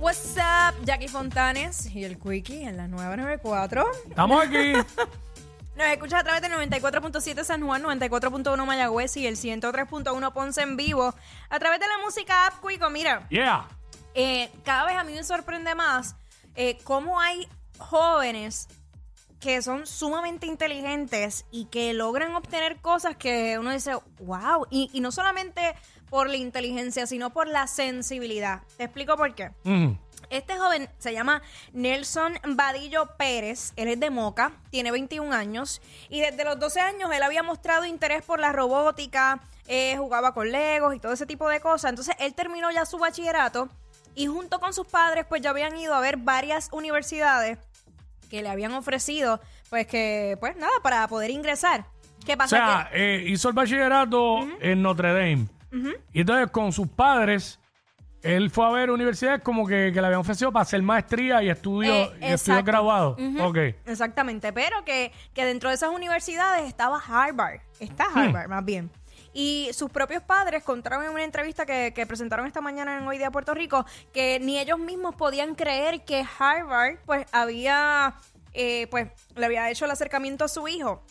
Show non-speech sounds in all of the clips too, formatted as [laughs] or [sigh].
What's up, Jackie Fontanes y el Quickie en la 994. Estamos aquí. [laughs] Nos escuchas a través del 94.7 San Juan, 94.1 Mayagüez y el 103.1 Ponce en vivo. A través de la música app Quico, mira, Yeah. eh, cada vez a mí me sorprende más eh, cómo hay jóvenes que son sumamente inteligentes y que logran obtener cosas que uno dice, wow, y, y no solamente por la inteligencia, sino por la sensibilidad. Te explico por qué. Mm. Este joven se llama Nelson Vadillo Pérez, él es de Moca, tiene 21 años y desde los 12 años él había mostrado interés por la robótica, eh, jugaba con legos y todo ese tipo de cosas. Entonces él terminó ya su bachillerato y junto con sus padres pues ya habían ido a ver varias universidades que le habían ofrecido pues que pues nada para poder ingresar. ¿Qué O pasa? sea, eh, hizo el bachillerato en Notre Dame. Y entonces con sus padres, él fue a ver universidades como que, que le habían ofrecido para hacer maestría y estudios Eh, y estudios graduados. Ujú. Ok. Exactamente, pero que, que dentro de esas universidades estaba Harvard, está Harvard más bien. Y sus propios padres contaron en una entrevista que, que presentaron esta mañana en Hoy Día Puerto Rico que ni ellos mismos podían creer que Harvard pues había eh, pues le había hecho el acercamiento a su hijo.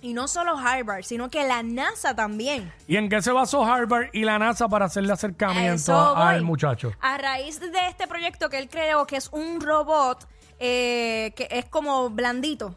Y no solo Harvard, sino que la NASA también. ¿Y en qué se basó Harvard y la NASA para hacerle acercamiento a- al muchacho? A raíz de este proyecto que él creó, que es un robot eh, que es como blandito,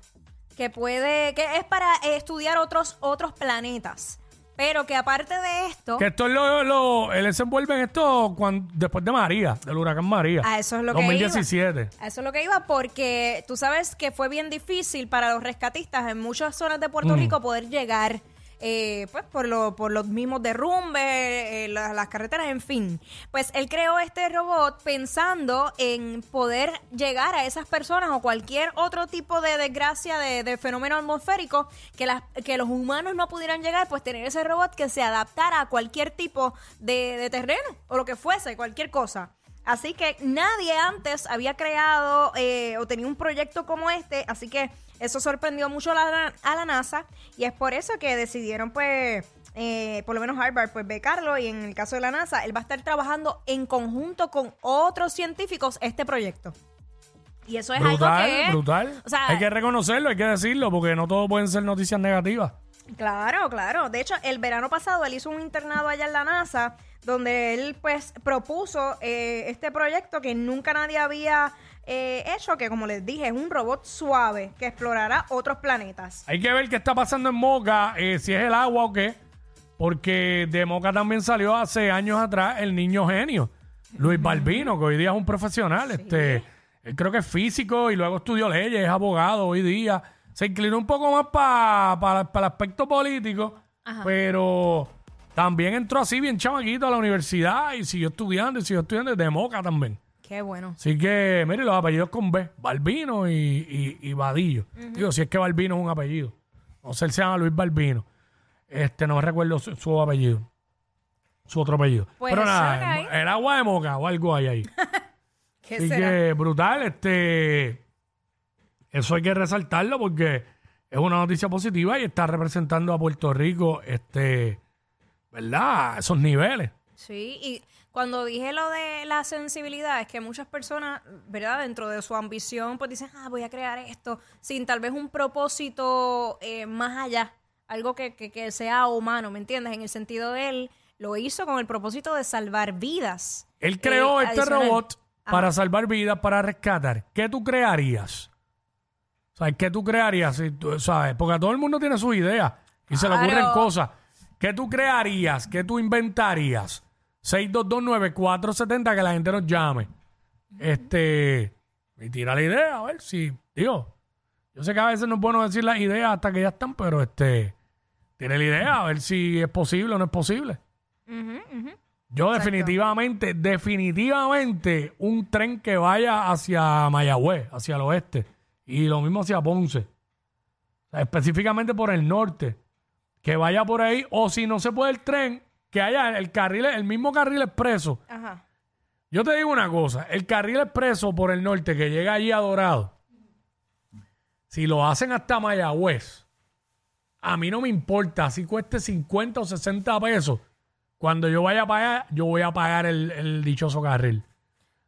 que puede, que es para estudiar otros, otros planetas. Pero que aparte de esto, Que esto es lo, lo- él se envuelve en esto cuando, después de María, del huracán María. A eso es lo que 2017. a eso es lo que iba, porque tú sabes que fue bien difícil para los rescatistas en muchas zonas de Puerto Mm. Rico poder llegar, eh, pues por, lo, por los mismos derrumbes, eh, la- las carreteras, en fin. Pues él creó este robot pensando en poder llegar a esas personas o cualquier otro tipo de desgracia, de, de fenómeno atmosférico, que, las, que los humanos no pudieran llegar, pues tener ese robot que se adaptara a cualquier tipo de, de terreno o lo que fuese, cualquier cosa. Así que nadie antes había creado eh, o tenía un proyecto como este, así que eso sorprendió mucho a la, a la NASA y es por eso que decidieron pues, eh, por lo menos Harvard, pues becarlo y en el caso de la NASA, él va a estar trabajando en conjunto con otros científicos este proyecto. Y eso es brutal, algo que... brutal. O sea, hay que reconocerlo, hay que decirlo, porque no todo pueden ser noticias negativas. Claro, claro. De hecho, el verano pasado él hizo un internado allá en la NASA donde él pues propuso eh, este proyecto que nunca nadie había eh, hecho, que como les dije es un robot suave que explorará otros planetas. Hay que ver qué está pasando en Moca, eh, si es el agua o qué, porque de Moca también salió hace años atrás el niño genio, Luis Balbino, que hoy día es un profesional, este, él creo que es físico y luego estudió leyes, es abogado hoy día, se inclinó un poco más para el aspecto político, pero también entró así bien chamaquito a la universidad y siguió estudiando y siguió estudiando de Moca también. Qué bueno. Así que, mire, los apellidos con B, Balbino y, y, y Vadillo. Digo, si es que Balbino es un apellido. No sé, él se llama Luis Balbino. Este, no recuerdo su, su apellido. Su otro apellido. Pues Pero nada, ahí. el agua de moca o algo hay ahí. [laughs] ¿Qué Así será? que, brutal, este... Eso hay que resaltarlo porque es una noticia positiva y está representando a Puerto Rico, este... ¿Verdad? Esos niveles. Sí, y cuando dije lo de la sensibilidad, es que muchas personas, ¿verdad? Dentro de su ambición, pues dicen, ah, voy a crear esto, sin tal vez un propósito eh, más allá, algo que, que, que sea humano, ¿me entiendes? En el sentido de él, lo hizo con el propósito de salvar vidas. Él creó Eh, este adicional. robot para salvar vidas, para rescatar, ¿qué tú crearías? ¿Sabes? ¿Qué tú crearías? Si tú- ¿Sabes? Porque a todo el mundo tiene sus ideas y se le ocurren cosas. ¿Qué tú crearías? ¿Qué tú inventarías? 6229470 que la gente nos llame. Este, y tira la idea, a ver si, digo, yo sé que a veces no es bueno decir las ideas hasta que ya están, pero este, tiene la idea, a ver si es posible o no es posible. Yo definitivamente, definitivamente un tren que vaya hacia Mayagüez, hacia el oeste, y lo mismo hacia Ponce, O sea, específicamente por el norte, que vaya por ahí, o si no se puede el tren, que haya el carril, el mismo carril expreso. Ajá. Yo te digo una cosa, el carril expreso por el norte que llega allí a Dorado, si lo hacen hasta Mayagüez, a mí no me importa si cueste 50 o 60 pesos. Cuando yo vaya para allá, yo voy a pagar el, el dichoso carril.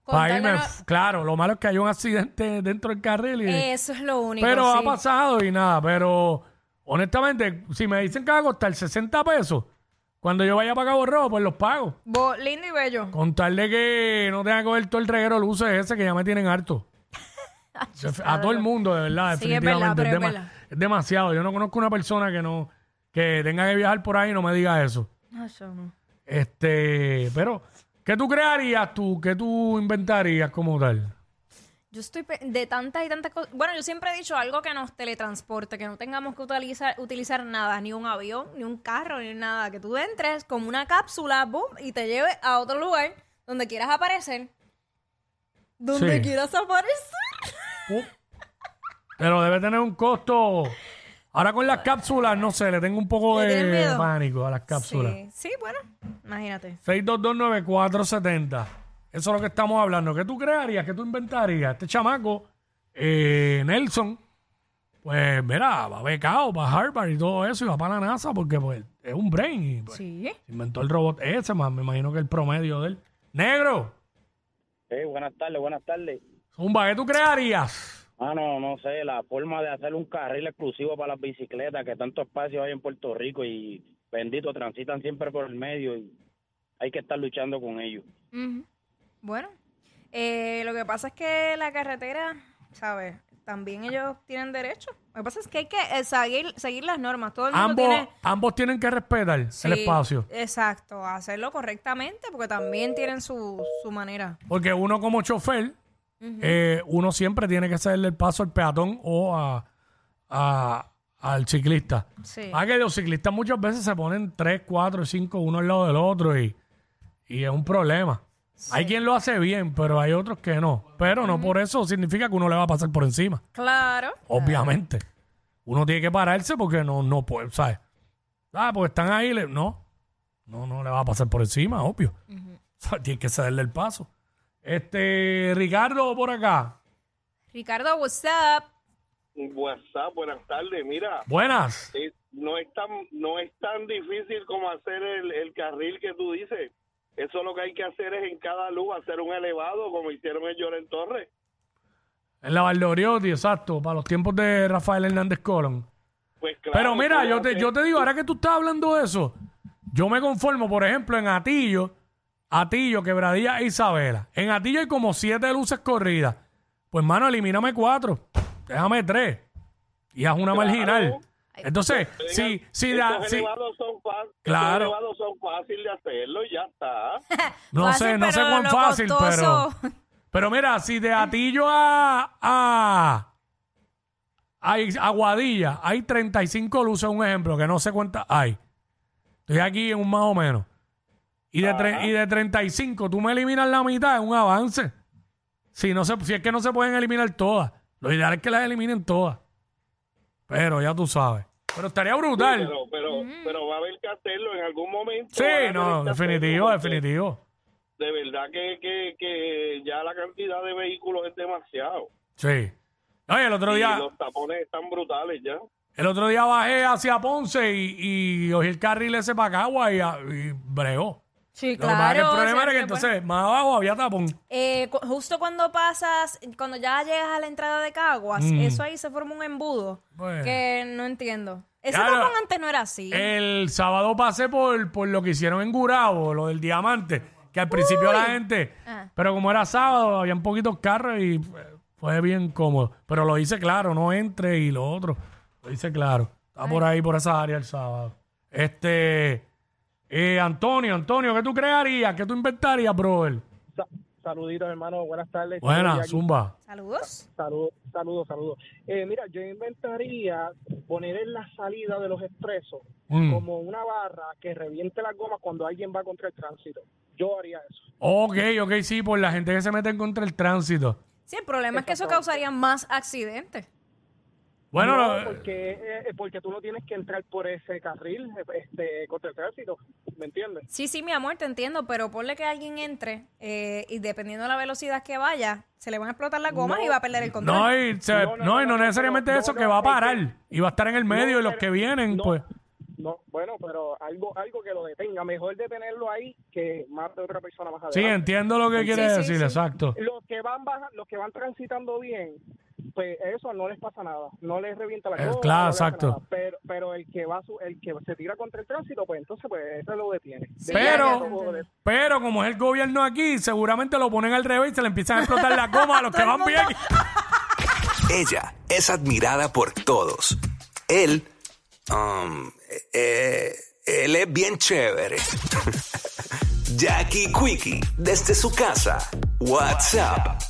Para irme, claro, lo malo es que hay un accidente dentro del carril. Y, Eso es lo único. pero ha pasado y nada, pero honestamente, si me dicen que va a costar 60 pesos, cuando yo vaya para Cabo Rojo, pues los pago. Bo- lindo y bello. Con tal de que no tenga que ver todo el reguero de luces ese que ya me tienen harto. [laughs] a todo el mundo, de verdad, Sí, es verdad, definitivamente. pero es dema- verdad. es demasiado. Yo no conozco una persona que no que tenga que viajar por ahí y no me diga eso. No, yo no. Este, pero, ¿qué tú crearías tú? ¿Qué tú inventarías como tal? Yo estoy de tantas y tantas cosas. Bueno, yo siempre he dicho algo que nos teletransporte, que no tengamos que utilizar, utilizar nada, ni un avión, ni un carro, ni nada. Que tú entres como una cápsula, boom, y te lleve a otro lugar donde quieras aparecer. Donde Sí. quieras aparecer. Uh, pero debe tener un costo. Ahora con las cápsulas, no sé, le tengo un poco ¿Le tienes de miedo? pánico a las cápsulas. Sí, sí, bueno, imagínate. 6229470. Eso es lo que estamos hablando. ¿Qué tú crearías? ¿Qué tú inventarías? Este chamaco, eh, Nelson, pues mira, va becado para Harvard y todo eso y va para la NASA porque pues es un brain y pues, Sí. inventó el robot ese, más me imagino que el promedio de él. Negro, Sí, buenas tardes, buenas tardes. Zumba, ¿qué tú crearías? Ah, no, no sé, la forma de hacer un carril exclusivo para las bicicletas, que tanto espacio hay en Puerto Rico y bendito, transitan siempre por el medio y hay que estar luchando con ellos. Ujú. Bueno, eh, lo que pasa es que la carretera, ¿sabes? También ellos tienen derecho. Lo que pasa es que hay que eh, seguir, seguir las normas. Todo el mundo Ambos, tiene... ambos tienen que respetar Sí, el espacio. Exacto, hacerlo correctamente porque también tienen su, su manera. Porque uno como chofer, eh, uno siempre tiene que cederle el paso al peatón o a, a- al ciclista. Sí. Ah, que los ciclistas muchas veces se ponen 3, 4, 5 uno al lado del otro y, y es un problema. Hay quien lo hace bien, pero hay otros que no. Pero no por eso significa que uno le va a pasar por encima. Claro. Obviamente. Uno tiene que pararse porque no, no puede, ¿sabes? Ah, porque están ahí, le- no. No, no le va a pasar por encima, obvio. O sea, tiene que cederle el paso. Este, Ricardo, por acá. Ricardo, what's up? WhatsApp, buenas tardes. Mira, Buenas. eh, no es tan no es tan difícil como hacer el, el carril que tú dices. Eso lo que hay que hacer es en cada luz hacer un elevado como hicieron en Lloren Torres. En la Valdoriotti, exacto, para los tiempos de Rafael Hernández Colón. Pues claro, Pero mira, tú yo te, yo te digo, ahora que tú estás hablando de eso, yo me conformo, por ejemplo, en Atillo, Atillo, Quebradilla e Isabela. En Atillo hay como siete luces corridas. Pues, mano, elimíname cuatro. Déjame tres. Y haz una Claro. marginal. Entonces, si, si, da- si- elevados son fa- estos Claro. elevados son fáciles de hacerlo y ya está. [laughs] no Fácil, sé, no sé pero cuán lo fácil, pero, costoso. pero mira, si de Atillo a, a, a Aguadilla hay 35 luces, un ejemplo, que no sé cuántas hay. Estoy aquí en un más o menos. Y de, tre- y de 35, tú me eliminas la mitad, es un avance. Si, no se, si es que no se pueden eliminar todas. Lo ideal es que las eliminen todas. Pero ya tú sabes. Pero estaría brutal. Pero, pero, pero va a haber que hacerlo en algún momento. Sí, no, definitivo, definitivo. De verdad que, que, que ya la cantidad de vehículos es demasiado. Sí. Oye, el otro Y día, los tapones están brutales ya. el otro día bajé hacia Ponce y, y cogí el carril ese para Cagua y, y bregó. Sí, Lo que pasa es que claro. el problema era que siempre, entonces más abajo había tapón. Eh, cu- justo cuando pasas, cuando ya llegas a la entrada de Caguas, Mm. eso ahí se forma un embudo Pues. que no entiendo. Ese Claro. tapón antes no era así. El sábado pasé por, por lo que hicieron en Gurabo, lo del diamante, que al principio la gente, Ah. pero como era sábado, había poquitos carros y fue, fue bien cómodo. Pero lo hice claro, no entre y lo otro. Lo hice claro. Está por ahí, por esa área el sábado. Este, eh, Antonio, Antonio, ¿qué tú crearías? ¿Qué tú inventarías, brother? Sa- saluditos, hermano. Buenas tardes. Buena, Estoy aquí. Zumba. Saludos. Saludos, saludos, saludos. Eh, mira, yo inventaría poner en la salida de los expresos Mm. como una barra que reviente las gomas cuando alguien va contra el tránsito. Yo haría eso. Ok, ok, sí, por la gente que se mete en contra el tránsito. Sí, el problema es que eso causaría más accidentes. Bueno, No, no, porque, eh, porque tú no tienes que entrar por ese carril eh, este, contra el tránsito. ¿Me entiendes? Sí, sí, mi amor, te entiendo, pero ponle que alguien entre eh, y dependiendo de la velocidad que vaya, se le van a explotar las gomas y va a perder el control. no, y, se- No, no, no, y no, no no, necesariamente no, eso, no, que va a es que- parar y va a estar en el medio No, y los que vienen, no, pues. No, bueno, pero algo algo que lo detenga. Mejor detenerlo ahí que más de otra persona más Sí, adelante. entiendo lo que Sí, quiere sí, decir, sí. exacto. los que van baja, los que van transitando bien, pues eso no les pasa nada, no les revienta la Eh, goma, claro, no exacto. nada. Pero, pero el que va su- el que se tira contra el tránsito, pues entonces pues eso lo detiene. Sí, Pero-. Pero como es el gobierno aquí, seguramente lo ponen al revés y se le empiezan a explotar las gomas a los [laughs] que van bien. Ella es admirada por todos. Él, um, eh, él es bien chévere. [laughs] Jackie Quickie, desde su casa. WhatsApp